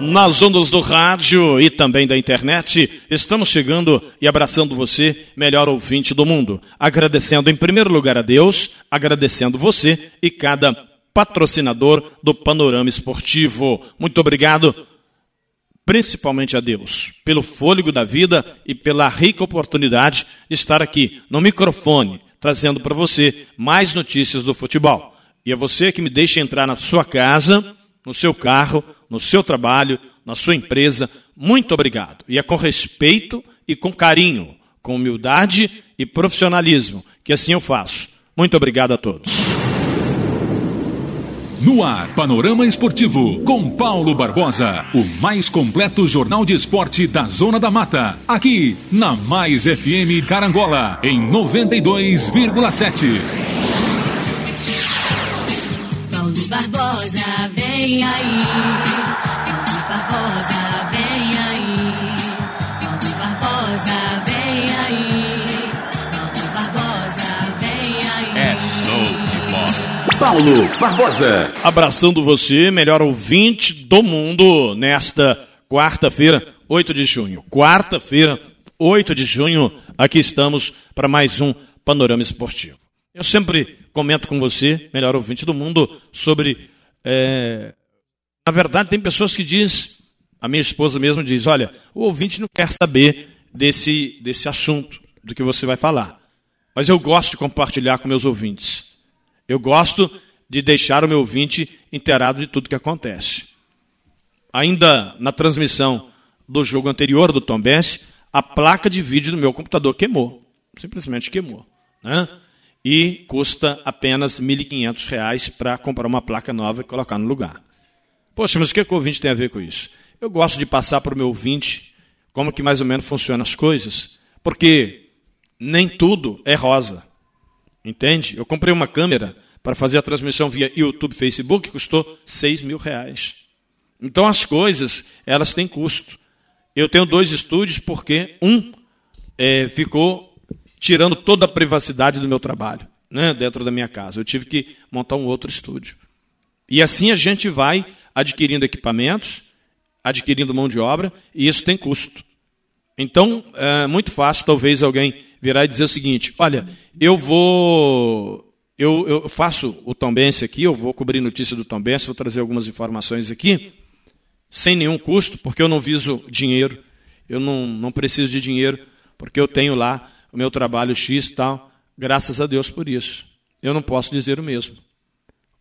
Nas ondas do rádio e também da internet, estamos chegando e abraçando você, melhor ouvinte do mundo. Agradecendo em primeiro lugar a Deus, agradecendo você e cada patrocinador do Panorama Esportivo. Muito obrigado, principalmente a Deus, pelo fôlego da vida e pela rica oportunidade de estar aqui no microfone, trazendo para você mais notícias do futebol. E é você que me deixa entrar na sua casa no seu carro, no seu trabalho, na sua empresa. Muito obrigado. E é com respeito e com carinho, com humildade e profissionalismo que assim eu faço. Muito obrigado a todos. No ar, Panorama Esportivo, com Paulo Barbosa, o mais completo jornal de esporte da Zona da Mata. Aqui, na Mais FM Carangola, em 92,7. Paulo Barbosa, vem aí. Paulo Barbosa, vem aí. Paulo Barbosa, vem aí. Paulo Barbosa, vem aí. É show de bola. Paulo Barbosa. Abraçando você, melhor ouvinte do mundo, nesta quarta-feira, 8 de junho. Quarta-feira, 8 de junho, aqui estamos para mais um Panorama Esportivo. Eu sempre comento com você, melhor ouvinte do mundo, sobre. É... Na verdade, tem pessoas que dizem, a minha esposa mesmo diz: olha, o ouvinte não quer saber desse, desse assunto, do que você vai falar. Mas eu gosto de compartilhar com meus ouvintes. Eu gosto de deixar o meu ouvinte inteirado de tudo que acontece. Ainda na transmissão do jogo anterior do Tom Benz, a placa de vídeo do meu computador queimou. Simplesmente queimou. Né? E custa apenas R$ 1.500 para comprar uma placa nova e colocar no lugar. Poxa, mas o que, que o ouvinte tem a ver com isso? Eu gosto de passar para o meu ouvinte como que mais ou menos funcionam as coisas, porque nem tudo é rosa. Entende? Eu comprei uma câmera para fazer a transmissão via YouTube, Facebook, custou 6 mil reais. Então as coisas, elas têm custo. Eu tenho dois estúdios porque um é, ficou tirando toda a privacidade do meu trabalho, né, dentro da minha casa. Eu tive que montar um outro estúdio. E assim a gente vai adquirindo equipamentos, adquirindo mão de obra, e isso tem custo. Então, é muito fácil, talvez, alguém virar e dizer o seguinte: olha, eu vou. Eu, eu faço o Tombense aqui, eu vou cobrir notícia do Tombense, vou trazer algumas informações aqui, sem nenhum custo, porque eu não viso dinheiro, eu não, não preciso de dinheiro, porque eu tenho lá o meu trabalho X tal. Graças a Deus por isso. Eu não posso dizer o mesmo.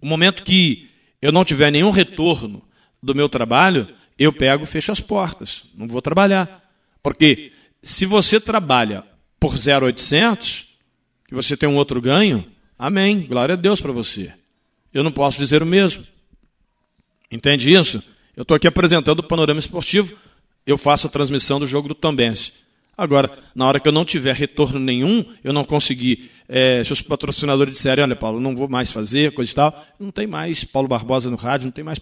O momento que eu não tiver nenhum retorno do meu trabalho, eu pego fecho as portas. Não vou trabalhar. Porque se você trabalha por 0,800, que você tem um outro ganho, amém. Glória a Deus para você. Eu não posso dizer o mesmo. Entende isso? Eu estou aqui apresentando o panorama esportivo. Eu faço a transmissão do jogo do Tambense. Agora, na hora que eu não tiver retorno nenhum, eu não conseguir, é, se os patrocinadores disserem, olha, Paulo, não vou mais fazer, coisa e tal, não tem mais Paulo Barbosa no rádio, não tem mais.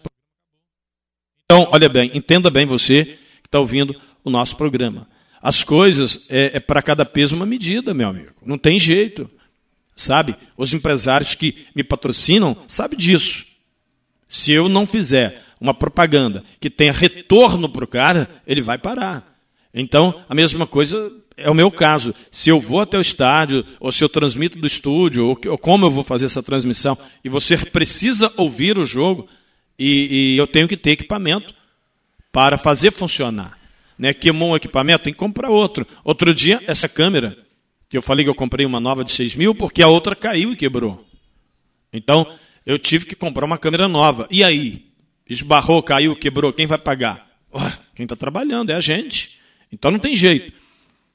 Então, olha bem, entenda bem você que está ouvindo o nosso programa. As coisas é, é para cada peso uma medida, meu amigo. Não tem jeito. Sabe? Os empresários que me patrocinam sabem disso. Se eu não fizer uma propaganda que tenha retorno para o cara, ele vai parar. Então, a mesma coisa é o meu caso. Se eu vou até o estádio, ou se eu transmito do estúdio, ou, ou como eu vou fazer essa transmissão, e você precisa ouvir o jogo, e, e eu tenho que ter equipamento para fazer funcionar. Né? Queimou um equipamento, tem que comprar outro. Outro dia, essa câmera, que eu falei que eu comprei uma nova de 6 mil, porque a outra caiu e quebrou. Então, eu tive que comprar uma câmera nova. E aí? Esbarrou, caiu, quebrou, quem vai pagar? quem está trabalhando é a gente. Então não tem jeito.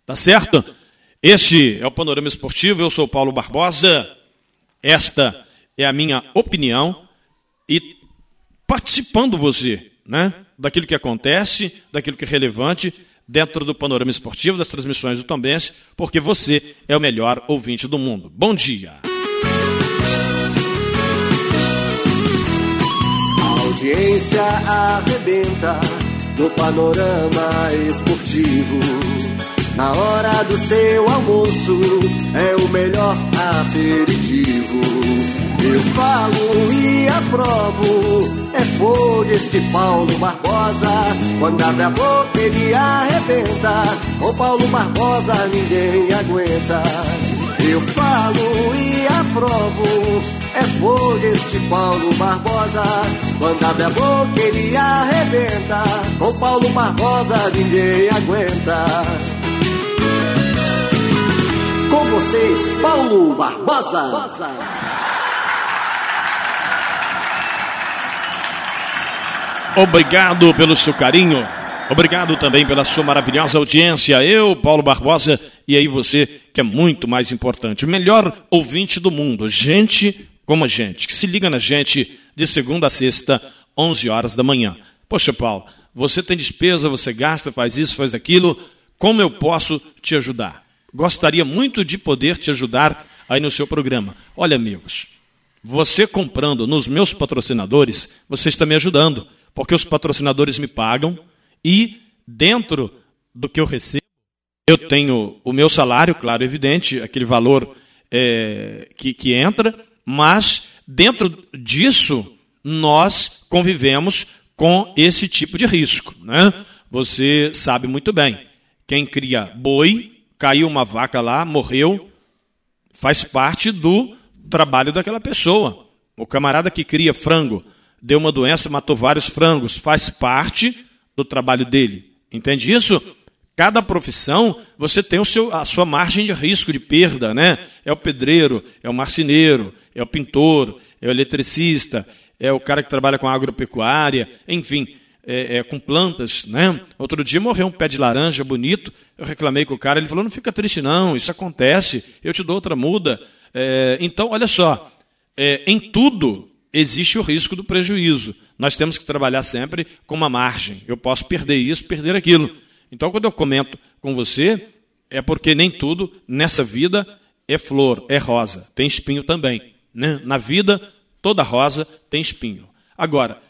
Tá certo? Este é o Panorama Esportivo, eu sou Paulo Barbosa. Esta é a minha opinião e participando você, né, daquilo que acontece, daquilo que é relevante dentro do panorama esportivo das transmissões do Tombense, porque você é o melhor ouvinte do mundo. Bom dia. A audiência arrebenta no panorama esportivo. Na hora do seu almoço é o melhor aperitivo. Eu falo e aprovo, é fogo este Paulo Barbosa. Quando abre a boca ele arrebenta, com Paulo Barbosa ninguém aguenta. Eu falo e aprovo, é fogo este Paulo Barbosa. Quando a boca ele arrebenta, com Paulo Barbosa ninguém aguenta. Com vocês, Paulo Barbosa. Obrigado pelo seu carinho. Obrigado também pela sua maravilhosa audiência. Eu, Paulo Barbosa, e aí você, que é muito mais importante. O melhor ouvinte do mundo. Gente como a gente, que se liga na gente de segunda a sexta, 11 horas da manhã. Poxa, Paulo, você tem despesa, você gasta, faz isso, faz aquilo. Como eu posso te ajudar? Gostaria muito de poder te ajudar aí no seu programa. Olha, amigos, você comprando nos meus patrocinadores, você está me ajudando, porque os patrocinadores me pagam e dentro do que eu recebo, eu tenho o meu salário, claro, evidente, aquele valor é, que, que entra, mas dentro disso nós convivemos com esse tipo de risco. Né? Você sabe muito bem, quem cria boi, caiu uma vaca lá, morreu, faz parte do trabalho daquela pessoa. O camarada que cria frango, deu uma doença, matou vários frangos, faz parte do trabalho dele. Entende isso? Cada profissão, você tem o seu, a sua margem de risco, de perda, né? É o pedreiro, é o marceneiro, é o pintor, é o eletricista, é o cara que trabalha com agropecuária, enfim, é, é, com plantas, né? Outro dia morreu um pé de laranja bonito, eu reclamei com o cara, ele falou, não fica triste não, isso acontece, eu te dou outra muda. É, então, olha só, é, em tudo existe o risco do prejuízo. Nós temos que trabalhar sempre com uma margem. Eu posso perder isso, perder aquilo. Então, quando eu comento com você, é porque nem tudo nessa vida é flor, é rosa, tem espinho também. Né? Na vida, toda rosa tem espinho. Agora,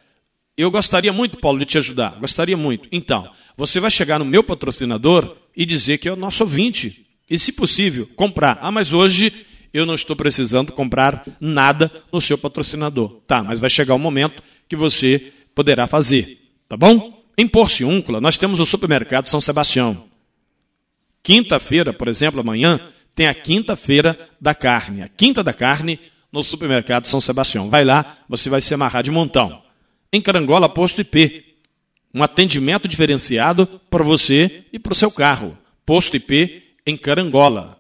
eu gostaria muito, Paulo, de te ajudar. Gostaria muito. Então, você vai chegar no meu patrocinador e dizer que é o nosso ouvinte. E, se possível, comprar. Ah, mas hoje eu não estou precisando comprar nada no seu patrocinador. Tá, mas vai chegar o um momento que você poderá fazer. Tá bom? Em Porciúncula, nós temos o supermercado São Sebastião. Quinta-feira, por exemplo, amanhã, tem a quinta-feira da carne. A quinta da carne no supermercado São Sebastião. Vai lá, você vai se amarrar de montão. Em Carangola, posto IP. Um atendimento diferenciado para você e para o seu carro. Posto IP em Carangola.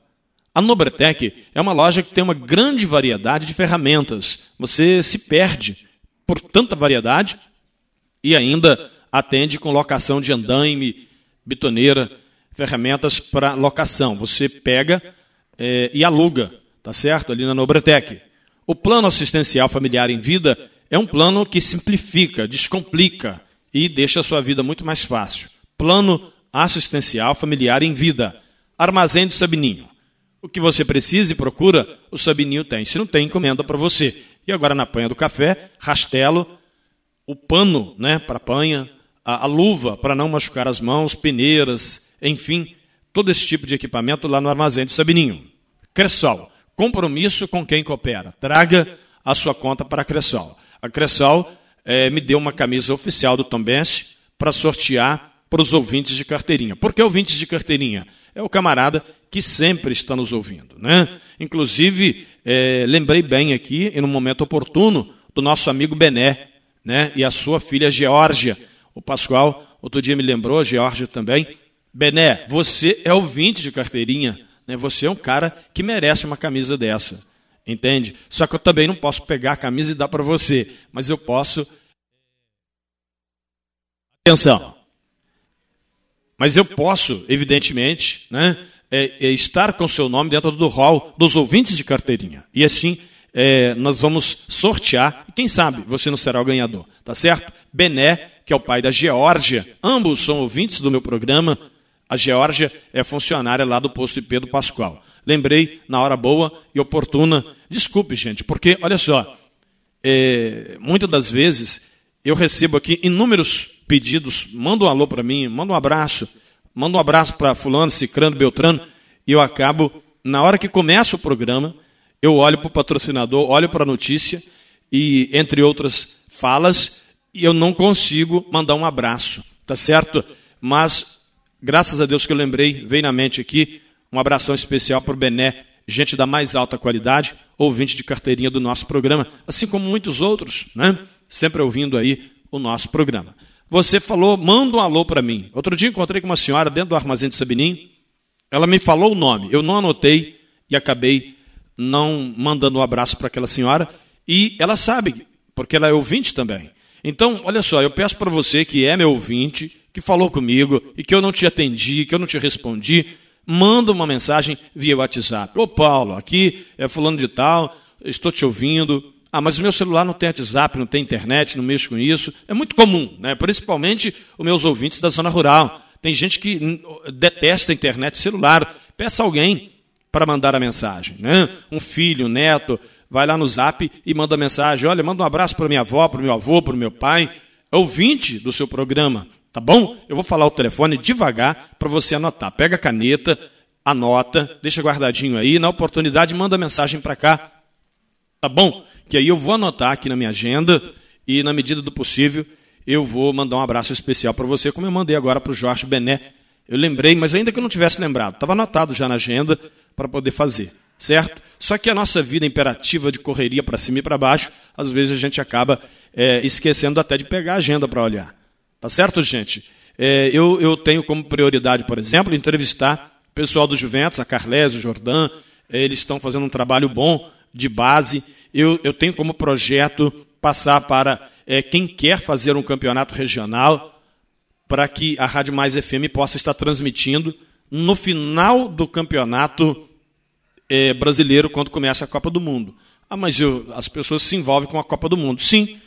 A Nobretec é uma loja que tem uma grande variedade de ferramentas. Você se perde por tanta variedade e ainda atende com locação de andaime, bitoneira, ferramentas para locação. Você pega é, e aluga, tá certo? Ali na Nobretec. O plano assistencial familiar em vida é um plano que simplifica, descomplica e deixa a sua vida muito mais fácil. Plano assistencial familiar em vida. Armazém do Sabininho. O que você precisa e procura, o Sabininho tem. Se não tem, encomenda para você. E agora na panha do café, rastelo, o pano né, para panha, a, a luva para não machucar as mãos, peneiras, enfim, todo esse tipo de equipamento lá no armazém do Sabininho. Cressol, compromisso com quem coopera. Traga a sua conta para a Cressol. A Cressol é, me deu uma camisa oficial do Tombense para sortear para os ouvintes de carteirinha. Por que ouvintes de carteirinha? É o camarada que sempre está nos ouvindo. Né? Inclusive, é, lembrei bem aqui, e no momento oportuno, do nosso amigo Bené né? e a sua filha Geórgia. O Pascoal, outro dia me lembrou, a Geórgia também. Bené, você é ouvinte de carteirinha. Né? Você é um cara que merece uma camisa dessa. Entende? Só que eu também não posso pegar a camisa e dar para você. Mas eu posso. Atenção. Mas eu posso, evidentemente, né, é, é estar com seu nome dentro do hall dos ouvintes de carteirinha. E assim é, nós vamos sortear, quem sabe você não será o ganhador, tá certo? Bené, que é o pai da Geórgia, ambos são ouvintes do meu programa, A Geórgia é funcionária lá do posto IP do Pascoal. Lembrei na hora boa e oportuna. Desculpe, gente, porque, olha só, é, muitas das vezes eu recebo aqui inúmeros pedidos, manda um alô para mim, manda um abraço, manda um abraço para fulano, cicrano, beltrano, e eu acabo, na hora que começa o programa, eu olho para o patrocinador, olho para a notícia, e entre outras falas, e eu não consigo mandar um abraço, tá certo? Mas, graças a Deus que eu lembrei, veio na mente aqui, um abração especial para o Bené, gente da mais alta qualidade, ouvinte de carteirinha do nosso programa, assim como muitos outros, né? Sempre ouvindo aí o nosso programa. Você falou, manda um alô para mim. Outro dia encontrei com uma senhora dentro do armazém de Sabinim. Ela me falou o nome. Eu não anotei e acabei não mandando um abraço para aquela senhora. E ela sabe, porque ela é ouvinte também. Então, olha só, eu peço para você que é meu ouvinte, que falou comigo e que eu não te atendi, que eu não te respondi, manda uma mensagem via WhatsApp. Ô Paulo, aqui é fulano de tal, estou te ouvindo, ah, mas o meu celular não tem WhatsApp, não tem internet, não mexo com isso. É muito comum, né? principalmente os meus ouvintes da zona rural. Tem gente que detesta internet celular. Peça alguém para mandar a mensagem. Né? Um filho, um neto, vai lá no zap e manda mensagem. Olha, manda um abraço para minha avó, para meu avô, para o meu pai. É ouvinte do seu programa, tá bom? Eu vou falar o telefone devagar para você anotar. Pega a caneta, anota, deixa guardadinho aí. Na oportunidade, manda mensagem para cá. Tá bom? que aí eu vou anotar aqui na minha agenda e, na medida do possível, eu vou mandar um abraço especial para você, como eu mandei agora para o Jorge Bené. Eu lembrei, mas ainda que eu não tivesse lembrado, estava anotado já na agenda para poder fazer, certo? Só que a nossa vida imperativa de correria para cima e para baixo, às vezes a gente acaba é, esquecendo até de pegar a agenda para olhar. Tá certo, gente? É, eu, eu tenho como prioridade, por exemplo, entrevistar o pessoal do Juventus, a Carlésio, o Jordan, eles estão fazendo um trabalho bom de base eu, eu tenho como projeto passar para é, quem quer fazer um campeonato regional, para que a Rádio Mais FM possa estar transmitindo no final do campeonato é, brasileiro, quando começa a Copa do Mundo. Ah, mas eu, as pessoas se envolvem com a Copa do Mundo. Sim,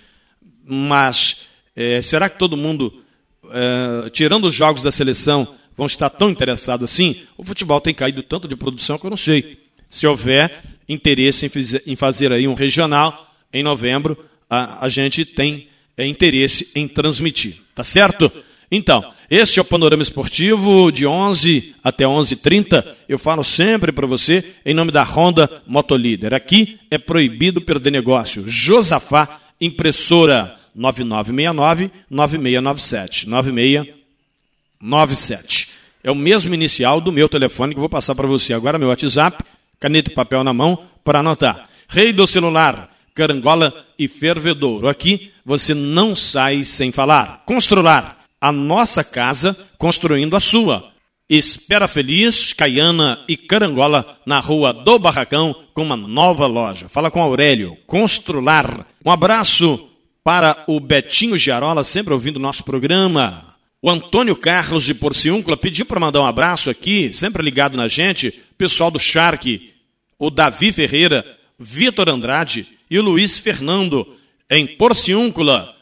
mas é, será que todo mundo, é, tirando os jogos da seleção, vão estar tão interessados assim? O futebol tem caído tanto de produção que eu não sei. Se houver, interesse em, fazer aí um regional em novembro, a, a gente tem é, interesse em transmitir, tá certo? Então, este é o Panorama Esportivo de 11 até 11h30. Eu falo sempre para você em nome da Honda Motolíder. Aqui é proibido perder negócio. Josafá, impressora 9969-9697. 9697. É o mesmo inicial do meu telefone que vou passar para você agora, meu WhatsApp, caneta e papel na mão para anotar. Rei do celular, carangola e fervedouro. Aqui você não sai sem falar. Constrular a nossa casa construindo a sua. Espera Feliz, Caiana e Carangola na rua do Barracão com uma nova loja. Fala com Aurélio. Constrular. Um abraço para o Betinho Giarola, sempre ouvindo o nosso programa. O Antônio Carlos de Porciúncula pediu para mandar um abraço aqui, sempre ligado na gente, pessoal do Shark, o Davi Ferreira, Vitor Andrade e o Luiz Fernando, em Porciúncula.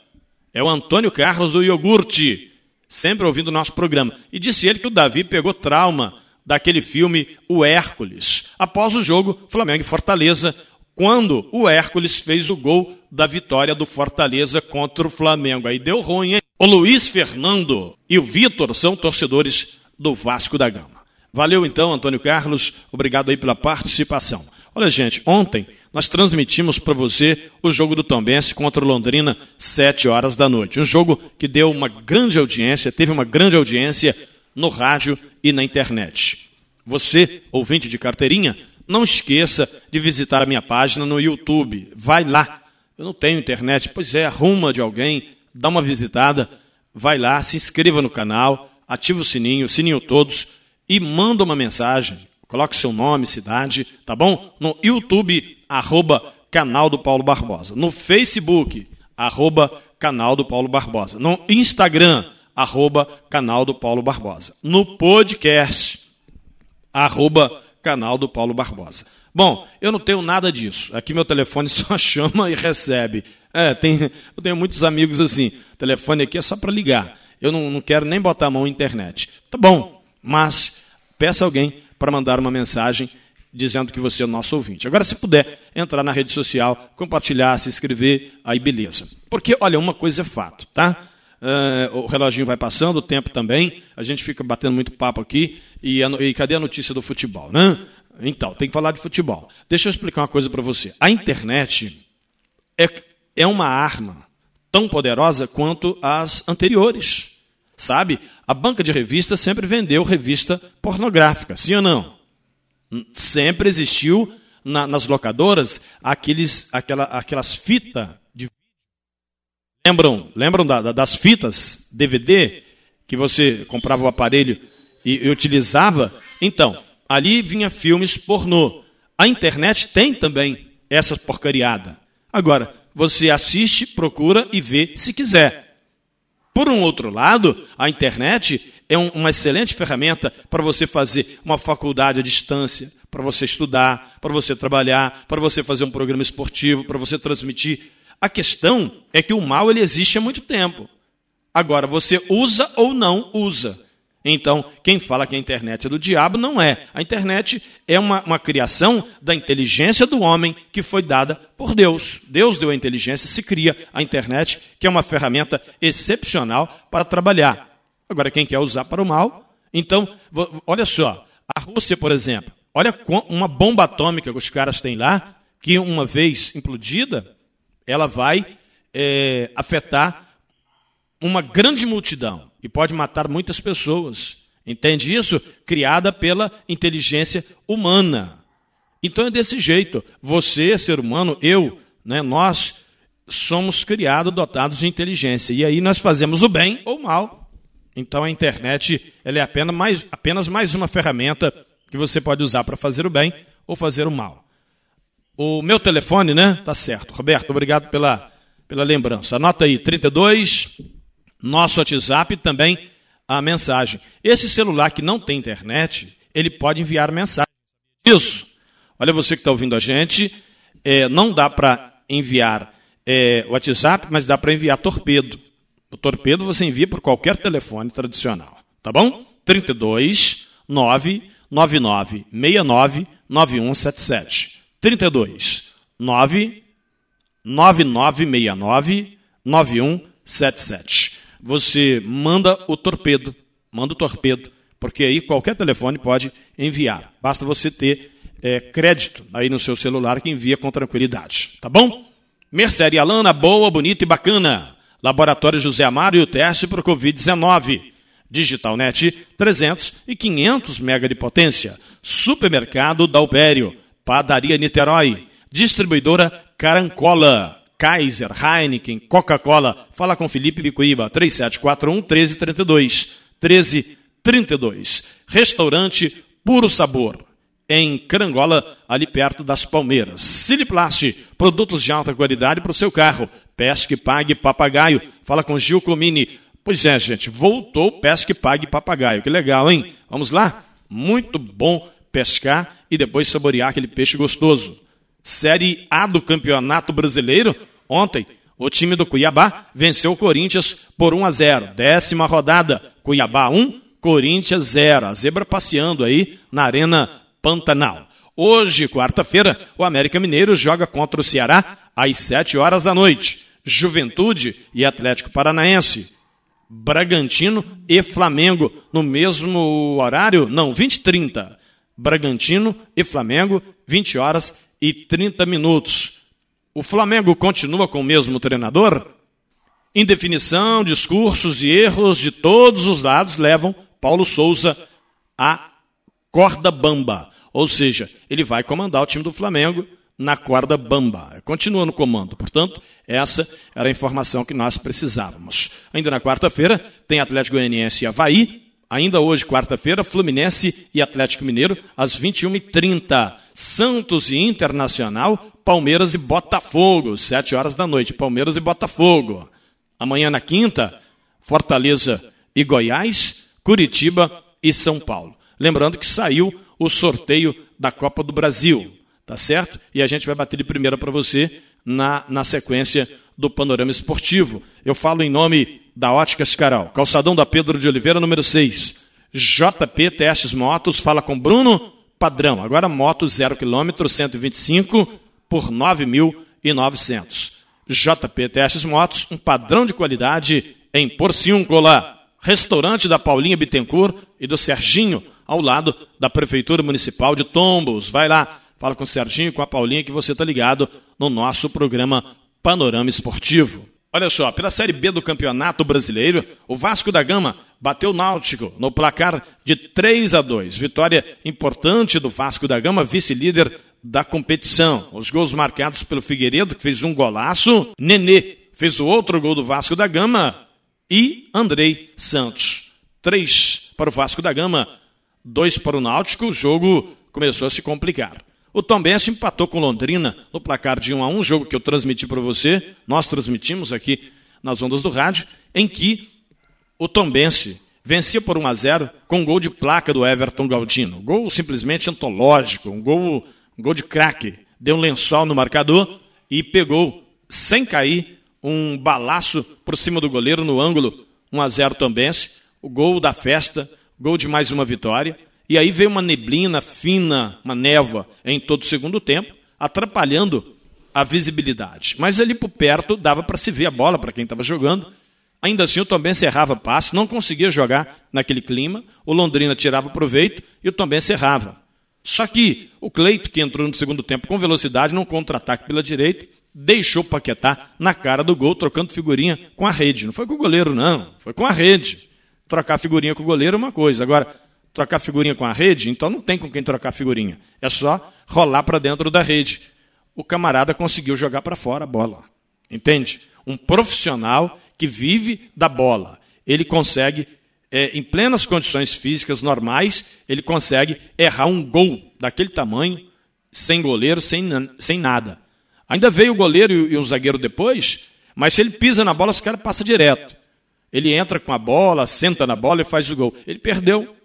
É o Antônio Carlos do Iogurte, sempre ouvindo o nosso programa. E disse ele que o Davi pegou trauma daquele filme O Hércules, após o jogo Flamengo e Fortaleza, quando o Hércules fez o gol da vitória do Fortaleza contra o Flamengo. Aí deu ruim, hein? O Luiz Fernando e o Vitor são torcedores do Vasco da Gama. Valeu então, Antônio Carlos, obrigado aí pela participação. Olha, gente, ontem nós transmitimos para você o jogo do Tombense contra o Londrina, 7 horas da noite. Um jogo que deu uma grande audiência, teve uma grande audiência no rádio e na internet. Você, ouvinte de carteirinha, não esqueça de visitar a minha página no YouTube. Vai lá. Eu não tenho internet. Pois é, arruma de alguém, dá uma visitada, vai lá, se inscreva no canal, ativa o sininho, sininho todos e manda uma mensagem. Coloque seu nome, cidade, tá bom? No YouTube, arroba canal do Paulo Barbosa. No Facebook, arroba canal do Paulo Barbosa. No Instagram, arroba canal do Paulo Barbosa. No podcast, arroba canal do Paulo Barbosa. Bom, eu não tenho nada disso. Aqui meu telefone só chama e recebe. É, tem, eu tenho muitos amigos assim. O telefone aqui é só para ligar. Eu não, não quero nem botar a mão na internet. Tá bom, Mas peça alguém para mandar uma mensagem dizendo que você é nosso ouvinte. Agora, se puder entrar na rede social, compartilhar, se inscrever, aí beleza. Porque, olha, uma coisa é fato, tá? Uh, o reloginho vai passando, o tempo também, a gente fica batendo muito papo aqui, e, e cadê a notícia do futebol, né? Então, tem que falar de futebol. Deixa eu explicar uma coisa para você. A internet é, é uma arma tão poderosa quanto as anteriores. Sabe? A banca de revistas sempre vendeu revista pornográfica, sim ou não? Sempre existiu na, nas locadoras aqueles, aquela, aquelas fitas de Lembram, lembram da, da, das fitas DVD que você comprava o aparelho e, e utilizava? Então, ali vinha filmes pornô. A internet tem também essa porcariada. Agora, você assiste, procura e vê se quiser. Por um outro lado, a internet é um, uma excelente ferramenta para você fazer uma faculdade à distância, para você estudar, para você trabalhar, para você fazer um programa esportivo, para você transmitir. A questão é que o mal ele existe há muito tempo. Agora, você usa ou não usa. Então, quem fala que a internet é do diabo não é. A internet é uma, uma criação da inteligência do homem que foi dada por Deus. Deus deu a inteligência, se cria a internet, que é uma ferramenta excepcional para trabalhar. Agora, quem quer usar para o mal? Então, olha só, a Rússia, por exemplo, olha uma bomba atômica que os caras têm lá, que uma vez implodida, ela vai é, afetar uma grande multidão e pode matar muitas pessoas. Entende isso? Criada pela inteligência humana. Então é desse jeito. Você, ser humano, eu, né, nós somos criados, dotados de inteligência. E aí nós fazemos o bem ou o mal. Então a internet ela é apenas mais, apenas mais uma ferramenta que você pode usar para fazer o bem ou fazer o mal. O meu telefone, né? Tá certo. Roberto, obrigado pela, pela lembrança. Anota aí, 32 nosso WhatsApp também a mensagem. Esse celular que não tem internet, ele pode enviar mensagem. Isso. Olha você que está ouvindo a gente, é, não dá para enviar é, WhatsApp, mas dá para enviar torpedo. O torpedo você envia por qualquer telefone tradicional, tá bom? 32 999 69 9177. 32 9 9969 9177 você manda o torpedo, manda o torpedo, porque aí qualquer telefone pode enviar. Basta você ter é, crédito aí no seu celular que envia com tranquilidade, tá bom? Mercearia Alana, boa, bonita e bacana. Laboratório José Amaro e o teste para o Covid-19. Digitalnet 300 e 500 mega de potência. Supermercado Dalpério. Padaria Niterói. Distribuidora Carancola. Kaiser, Heineken, Coca-Cola. Fala com Felipe Bicuíba, 3741 1332. 1332. Restaurante Puro Sabor. Em Carangola, ali perto das Palmeiras. Siliplast, produtos de alta qualidade para o seu carro. Pesque, pague, papagaio. Fala com Gil Comini. Pois é, gente, voltou Pesque, pague, papagaio. Que legal, hein? Vamos lá? Muito bom pescar e depois saborear aquele peixe gostoso. Série A do Campeonato Brasileiro. Ontem, o time do Cuiabá venceu o Corinthians por 1 a 0. Décima rodada, Cuiabá 1, Corinthians 0. A zebra passeando aí na Arena Pantanal. Hoje, quarta-feira, o América Mineiro joga contra o Ceará às 7 horas da noite. Juventude e Atlético Paranaense. Bragantino e Flamengo no mesmo horário? Não, 20 e 30. Bragantino e Flamengo, 20 horas e 30 minutos. O Flamengo continua com o mesmo treinador? Indefinição, discursos e erros de todos os lados levam Paulo Souza à corda bamba. Ou seja, ele vai comandar o time do Flamengo na corda bamba. Continua no comando. Portanto, essa era a informação que nós precisávamos. Ainda na quarta-feira, tem Atlético Goianiense e Havaí. Ainda hoje, quarta-feira, Fluminense e Atlético Mineiro, às 21h30. Santos e Internacional, Palmeiras e Botafogo, 7 horas da noite, Palmeiras e Botafogo. Amanhã na quinta, Fortaleza e Goiás, Curitiba e São Paulo. Lembrando que saiu o sorteio da Copa do Brasil, tá certo? E a gente vai bater de primeira para você na, na sequência do panorama esportivo. Eu falo em nome da Óticas Caral, calçadão da Pedro de Oliveira, número 6. JP Testes Motos fala com Bruno Padrão. Agora moto 0 km 125 por 9.900. JP Testes Motos, um padrão de qualidade em Porciúncula. Restaurante da Paulinha Bittencourt e do Serginho, ao lado da Prefeitura Municipal de Tombos. Vai lá, fala com o Serginho, com a Paulinha, que você está ligado no nosso programa Panorama Esportivo. Olha só, pela Série B do Campeonato Brasileiro, o Vasco da Gama bateu o Náutico no placar de 3 a 2. Vitória importante do Vasco da Gama, vice-líder da competição. Os gols marcados pelo Figueiredo, que fez um golaço, Nenê fez o outro gol do Vasco da Gama e Andrei Santos. Três para o Vasco da Gama, dois para o Náutico. O jogo começou a se complicar. O Tombense empatou com Londrina no placar de 1 a 1, jogo que eu transmiti para você, nós transmitimos aqui nas ondas do rádio, em que o Tombense vencia por 1 a 0 com um gol de placa do Everton Galdino. Gol simplesmente antológico, um gol, um gol de craque. Deu um lençol no marcador e pegou, sem cair, um balaço por cima do goleiro no ângulo 1 a 0 Tombense. O gol da festa, gol de mais uma vitória. E aí veio uma neblina fina, uma névoa em todo o segundo tempo, atrapalhando a visibilidade. Mas ali por perto dava para se ver a bola para quem estava jogando. Ainda assim, o Também errava passe, não conseguia jogar naquele clima. O Londrina tirava proveito e o Também errava. Só que o Cleito, que entrou no segundo tempo com velocidade, num contra-ataque pela direita, deixou o Paquetá na cara do gol, trocando figurinha com a rede. Não foi com o goleiro, não. Foi com a rede. Trocar figurinha com o goleiro é uma coisa. Agora, trocar figurinha com a rede, então não tem com quem trocar figurinha. É só rolar para dentro da rede. O camarada conseguiu jogar para fora a bola. Entende? Um profissional que vive da bola. Ele consegue, é, em plenas condições físicas normais, ele consegue errar um gol daquele tamanho, sem goleiro, sem, sem nada. Ainda veio o goleiro e, o zagueiro depois, mas se ele pisa na bola, os caras passam direto. Ele entra com a bola, senta na bola e faz o gol. Ele perdeu.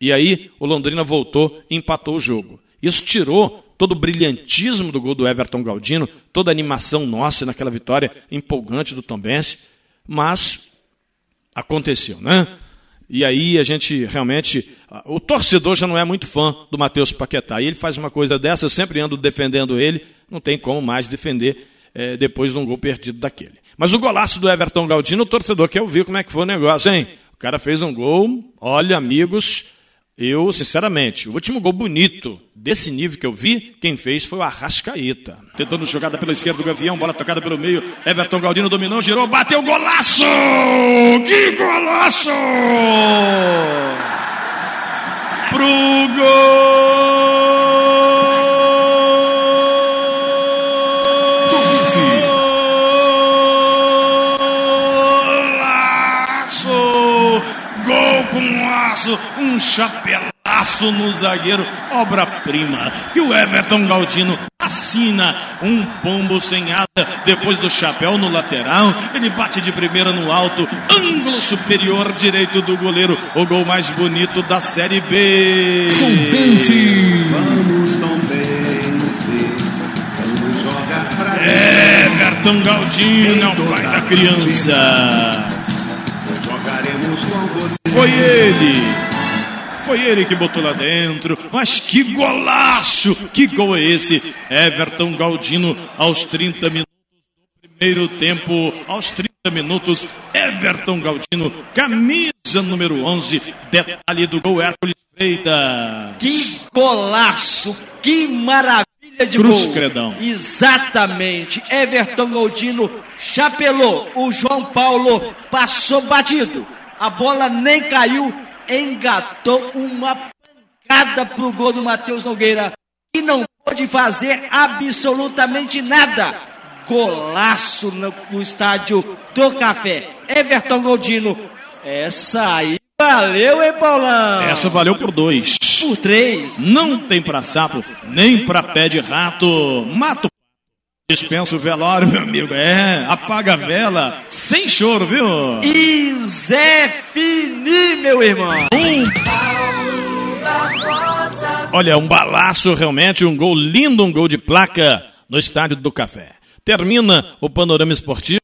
E aí o Londrina voltou e empatou o jogo. Isso tirou todo o brilhantismo do gol do Everton Galdino, toda a animação nossa naquela vitória empolgante do Tombense, mas aconteceu, né? E aí a gente realmente. O torcedor já não é muito fã do Matheus Paquetá. E ele faz uma coisa dessa, eu sempre ando defendendo ele, não tem como mais defender é, depois de um gol perdido daquele. Mas o golaço do Everton Galdino, o torcedor quer ouvir como é que foi o negócio, hein? O cara fez um gol, olha, amigos, eu, sinceramente, o último gol bonito desse nível que eu vi, quem fez foi o Arrascaeta. Tentando jogada pela esquerda do Gavião, bola tocada pelo meio. Everton Galdino dominou, girou, bateu golaço! Que golaço! Pro golaço! Gol com aço, um chapelaço no zagueiro, obra-prima, que o Everton Galdino assina um pombo sem asa depois do chapéu no lateral, ele bate de primeira no alto, ângulo superior direito do goleiro, o gol mais bonito da Série B. Vamos Tombense, vamos jogar pra Everton Galdino é o pai da criança. Jogaremos com você. Foi ele. Foi ele que botou lá dentro. Mas que golaço! Que gol é esse? Everton Galdino aos 30 minutos do primeiro tempo. Aos 30 minutos, Everton Galdino, camisa número 11. Detalhe do gol Hércules Feita. Que golaço! Que maravilha de Cruz gol! Credão. Exatamente. Everton Goldino chapelou. O João Paulo passou batido. A bola nem caiu, engatou uma pancada pro gol do Matheus Nogueira. E não pôde fazer absolutamente nada. Golaço no, no estádio do Café. Everton Goldino. Essa aí valeu, hein, Paulão? Essa valeu por dois. Por três. Não tem pra sapo, nem pra pé de rato. Mato. Dispensa o velório, meu amigo. É, apaga a vela, sem choro, viu? E Zé Fini, meu irmão. Olha, um balaço realmente, um gol lindo, um gol de placa no Estádio do Café. Termina o panorama esportivo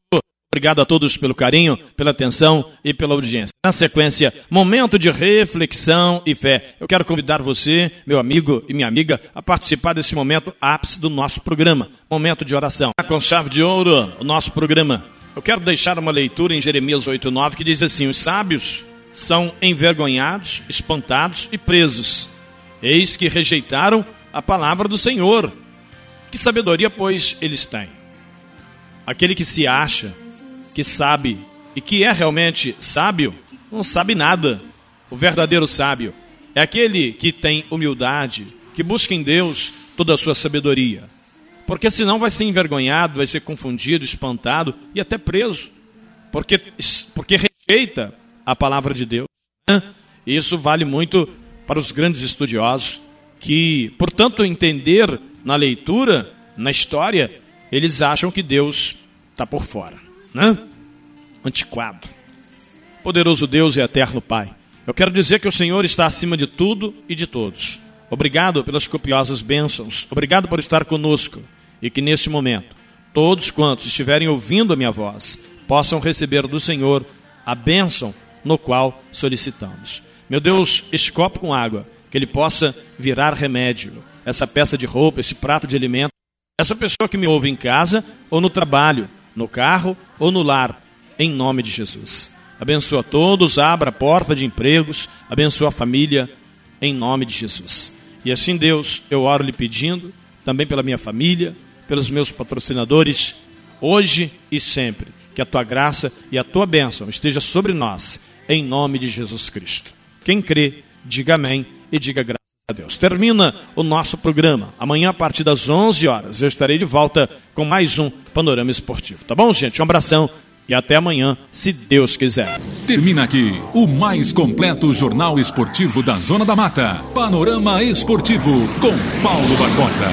Obrigado a todos pelo carinho, pela atenção e pela audiência. Na sequência, momento de reflexão e fé. Eu quero convidar você, meu amigo e minha amiga, a participar desse momento ápice do nosso programa, momento de oração. Com chave de ouro, o nosso programa. Eu quero deixar uma leitura em Jeremias 8:9 que diz assim: Os sábios são envergonhados, espantados e presos. Eis que rejeitaram a palavra do Senhor. Que sabedoria, pois, eles têm? Aquele que se acha que sabe e que é realmente sábio, não sabe nada. O verdadeiro sábio é aquele que tem humildade, que busca em Deus toda a sua sabedoria. Porque senão vai ser envergonhado, vai ser confundido, espantado e até preso. Porque, porque rejeita a palavra de Deus. Isso vale muito para os grandes estudiosos, que, portanto, entender na leitura, na história, eles acham que Deus está por fora né? antiquado. Poderoso Deus e eterno Pai, eu quero dizer que o Senhor está acima de tudo e de todos. Obrigado pelas copiosas bênçãos, obrigado por estar conosco e que neste momento todos quantos estiverem ouvindo a minha voz possam receber do Senhor a bênção no qual solicitamos. Meu Deus, este copo com água, que ele possa virar remédio, essa peça de roupa, esse prato de alimento, essa pessoa que me ouve em casa ou no trabalho, no carro ou no lar, em nome de Jesus. Abençoa todos, abra a porta de empregos, abençoa a família, em nome de Jesus. E assim, Deus, eu oro lhe pedindo, também pela minha família, pelos meus patrocinadores, hoje e sempre, que a tua graça e a tua bênção esteja sobre nós, em nome de Jesus Cristo. Quem crê, diga amém e diga graças a Deus. Termina o nosso programa. Amanhã, a partir das 11 horas, eu estarei de volta com mais um Panorama Esportivo. Tá bom, gente? Um abração e até amanhã, se Deus quiser. Termina aqui o mais completo jornal esportivo da Zona da Mata. Panorama Esportivo com Paulo Barbosa.